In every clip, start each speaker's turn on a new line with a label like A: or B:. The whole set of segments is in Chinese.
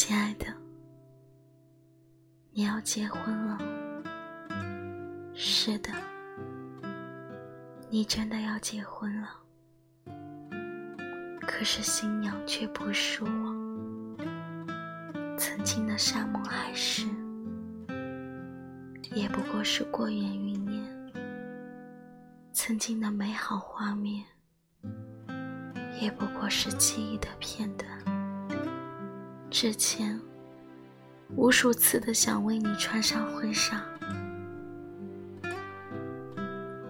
A: 亲爱的，你要结婚了。是的，你真的要结婚了。可是新娘却不是我。曾经的山盟海誓，也不过是过眼云烟；曾经的美好画面，也不过是记忆的片段。之前，无数次的想为你穿上婚纱，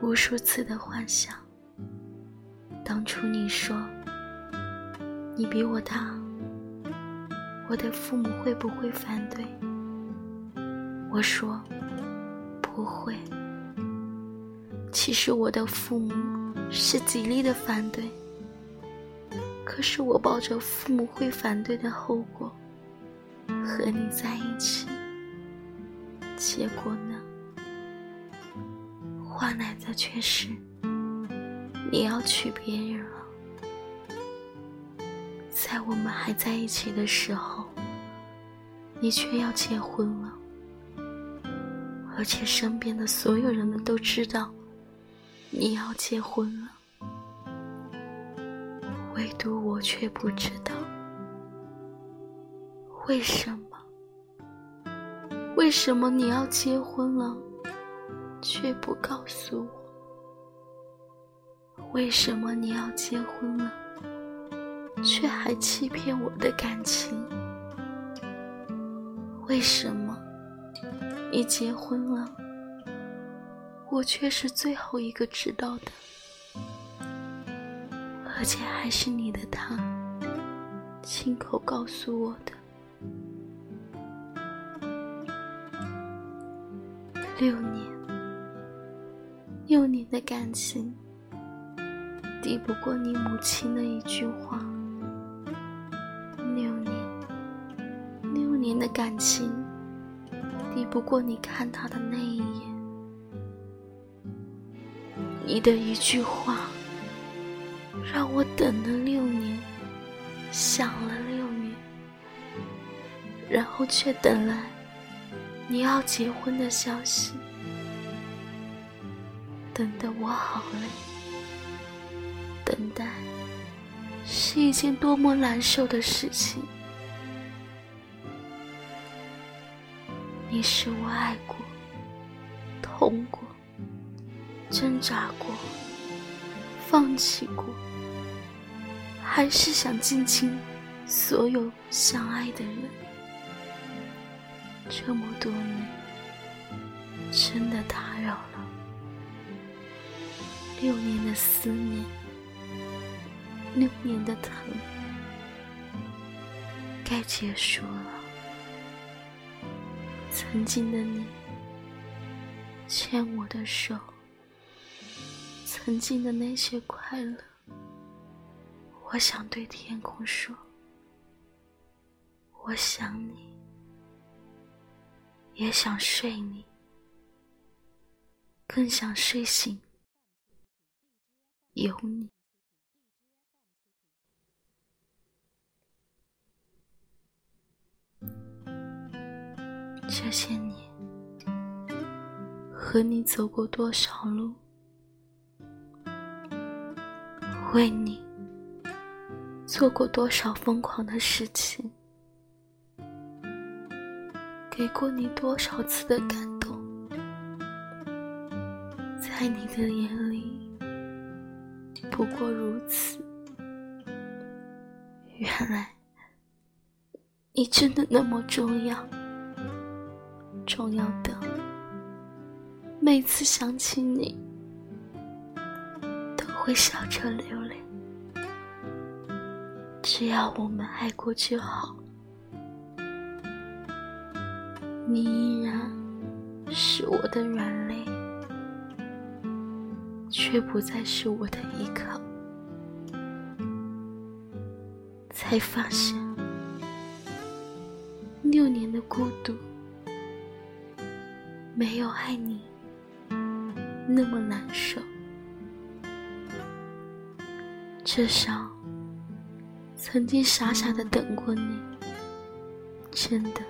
A: 无数次的幻想。当初你说你比我大，我的父母会不会反对？我说不会。其实我的父母是极力的反对。可是我抱着父母会反对的后果和你在一起，结果呢？换来的却是你要娶别人了。在我们还在一起的时候，你却要结婚了，而且身边的所有人们都知道你要结婚了。唯独我却不知道，为什么？为什么你要结婚了，却不告诉我？为什么你要结婚了，却还欺骗我的感情？为什么你结婚了，我却是最后一个知道的？而且还是你的他亲口告诉我的。六年，六年的感情，抵不过你母亲的一句话。六年，六年的感情，抵不过你看他的那一眼。你的一句话。让我等了六年，想了六年，然后却等来你要结婚的消息，等得我好累。等待是一件多么难受的事情。你是我爱过、痛过、挣扎过、放弃过。还是想尽亲所有相爱的人，这么多年，真的打扰了。六年的思念，六年的疼，该结束了。曾经的你，牵我的手，曾经的那些快乐。我想对天空说，我想你，也想睡你，更想睡醒有你。这些年，和你走过多少路，为你。做过多少疯狂的事情，给过你多少次的感动，在你的眼里不过如此。原来你真的那么重要，重要的每次想起你都会笑着流泪。只要我们爱过就好，你依然是我的软肋，却不再是我的依靠。才发现，六年的孤独，没有爱你那么难受，至少。曾经傻傻的等过你，真的，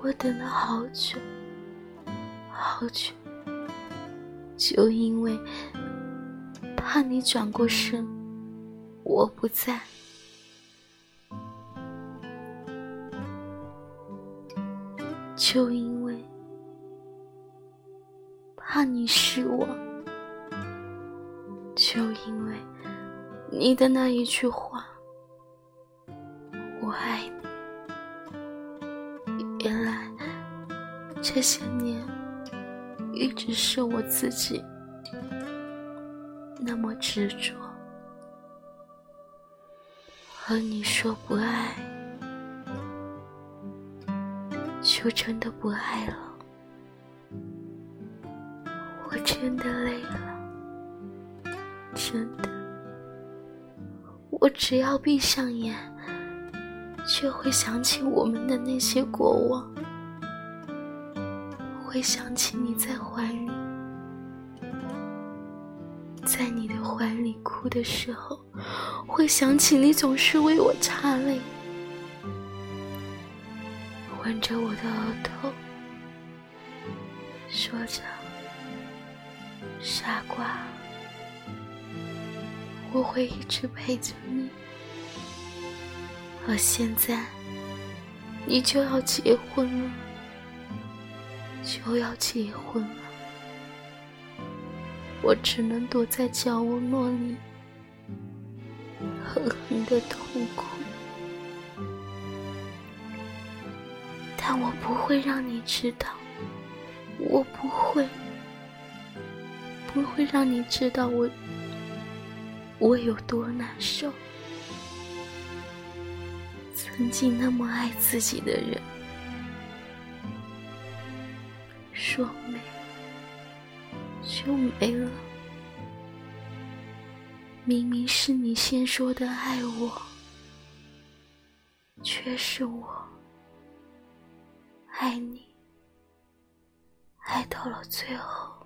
A: 我等了好久，好久，就因为怕你转过身，我不在，就因为怕你是我，就因为你的那一句话。我爱你。原来这些年一直是我自己那么执着，和你说不爱，就真的不爱了。我真的累了，真的。我只要闭上眼。就会想起我们的那些过往，会想起你在怀里，在你的怀里哭的时候，会想起你总是为我擦泪，吻着我的额头，说着“傻瓜”，我会一直陪着你。而现在，你就要结婚了，就要结婚了，我只能躲在角落里，狠狠的痛哭，但我不会让你知道，我不会，不会让你知道我，我有多难受。曾经那么爱自己的人，说没就没了。明明是你先说的爱我，却是我爱你，爱到了最后。